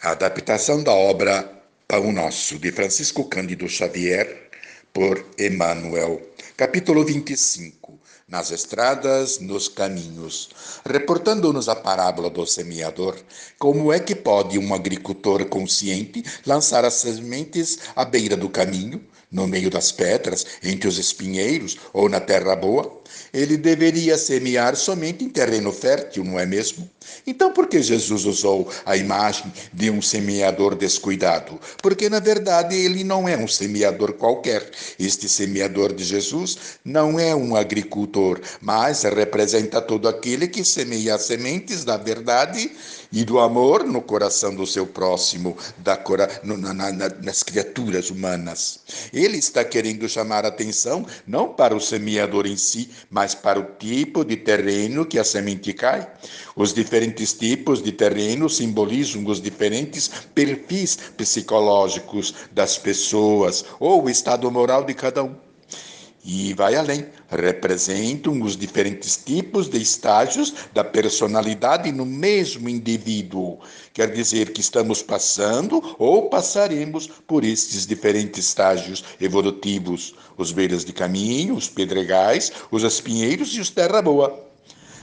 A adaptação da obra Pão Nosso, de Francisco Cândido Xavier, por Emmanuel. Capítulo 25. Nas estradas, nos caminhos. Reportando-nos a parábola do semeador, como é que pode um agricultor consciente lançar as sementes à beira do caminho, no meio das pedras, entre os espinheiros ou na terra boa? Ele deveria semear somente em terreno fértil, não é mesmo? Então, por que Jesus usou a imagem de um semeador descuidado? Porque, na verdade, ele não é um semeador qualquer. Este semeador de Jesus não é um agricultor, mas representa todo aquele que semeia sementes da verdade e do amor no coração do seu próximo, da na, na, nas criaturas humanas. Ele está querendo chamar atenção não para o semeador em si, mas para o tipo de terreno que a semente cai. Os diferentes tipos de terreno simbolizam os diferentes perfis psicológicos das pessoas ou o estado moral de cada um. E vai além, representam os diferentes tipos de estágios da personalidade no mesmo indivíduo. Quer dizer que estamos passando ou passaremos por estes diferentes estágios evolutivos: os beiras de caminho, os pedregais, os espinheiros e os terra boa.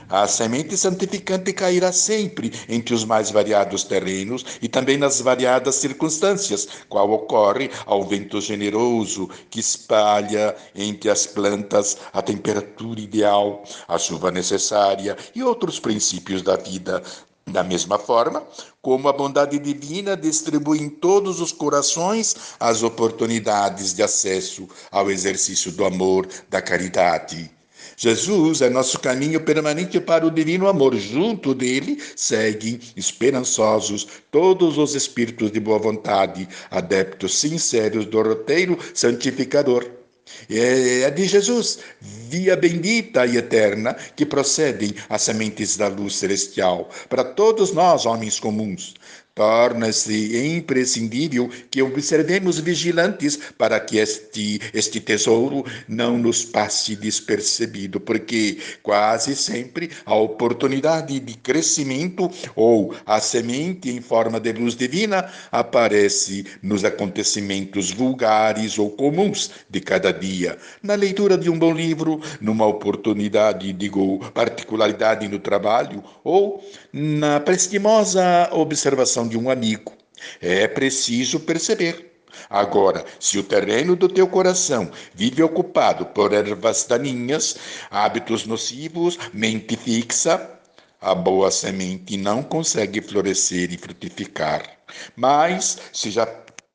A semente santificante cairá sempre entre os mais variados terrenos e também nas variadas circunstâncias, qual ocorre ao vento generoso que espalha entre as plantas a temperatura ideal, a chuva necessária e outros princípios da vida. Da mesma forma, como a bondade divina distribui em todos os corações as oportunidades de acesso ao exercício do amor, da caridade. Jesus é nosso caminho permanente para o divino amor. Junto dele seguem esperançosos todos os espíritos de boa vontade, adeptos sinceros do roteiro santificador. É de Jesus, via bendita e eterna, que procedem as sementes da luz celestial para todos nós, homens comuns. Torna-se imprescindível que observemos vigilantes para que este, este tesouro não nos passe despercebido, porque quase sempre a oportunidade de crescimento ou a semente em forma de luz divina aparece nos acontecimentos vulgares ou comuns de cada dia, na leitura de um bom livro, numa oportunidade, digo, particularidade no trabalho ou na prestimosa observação de um amigo. É preciso perceber. Agora, se o terreno do teu coração vive ocupado por ervas daninhas, hábitos nocivos, mente fixa, a boa semente não consegue florescer e frutificar. Mas, se já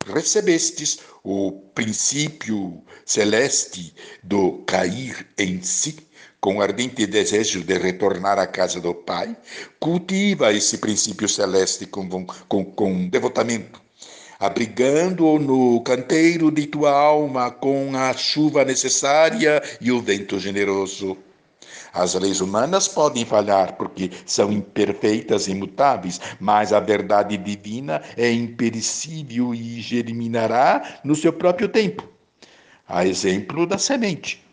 recebestes o princípio celeste do cair em si, com ardente desejo de retornar à casa do Pai, cultiva esse princípio celeste com, com, com devotamento, abrigando-o no canteiro de tua alma com a chuva necessária e o vento generoso. As leis humanas podem falhar porque são imperfeitas e imutáveis, mas a verdade divina é imperecível e germinará no seu próprio tempo. A exemplo da semente.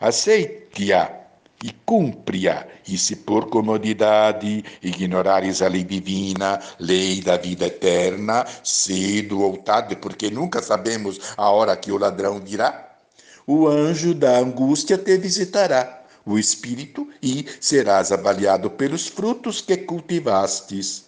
Aceite-a e cumpre-a, e se por comodidade ignorares a lei divina, lei da vida eterna, cedo ou tarde, porque nunca sabemos a hora que o ladrão virá, o anjo da angústia te visitará, o espírito, e serás avaliado pelos frutos que cultivastes.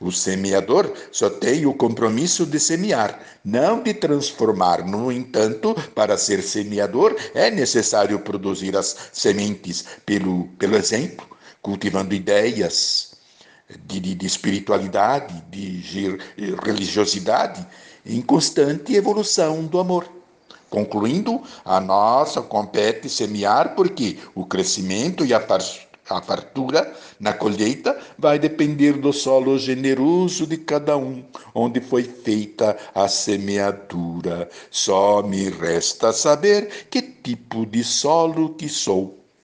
O semeador só tem o compromisso de semear, não de transformar. No entanto, para ser semeador, é necessário produzir as sementes pelo, pelo exemplo, cultivando ideias de, de, de espiritualidade, de religiosidade, em constante evolução do amor. Concluindo, a nossa compete semear porque o crescimento e a a fartura na colheita vai depender do solo generoso de cada um, onde foi feita a semeadura. Só me resta saber que tipo de solo que sou.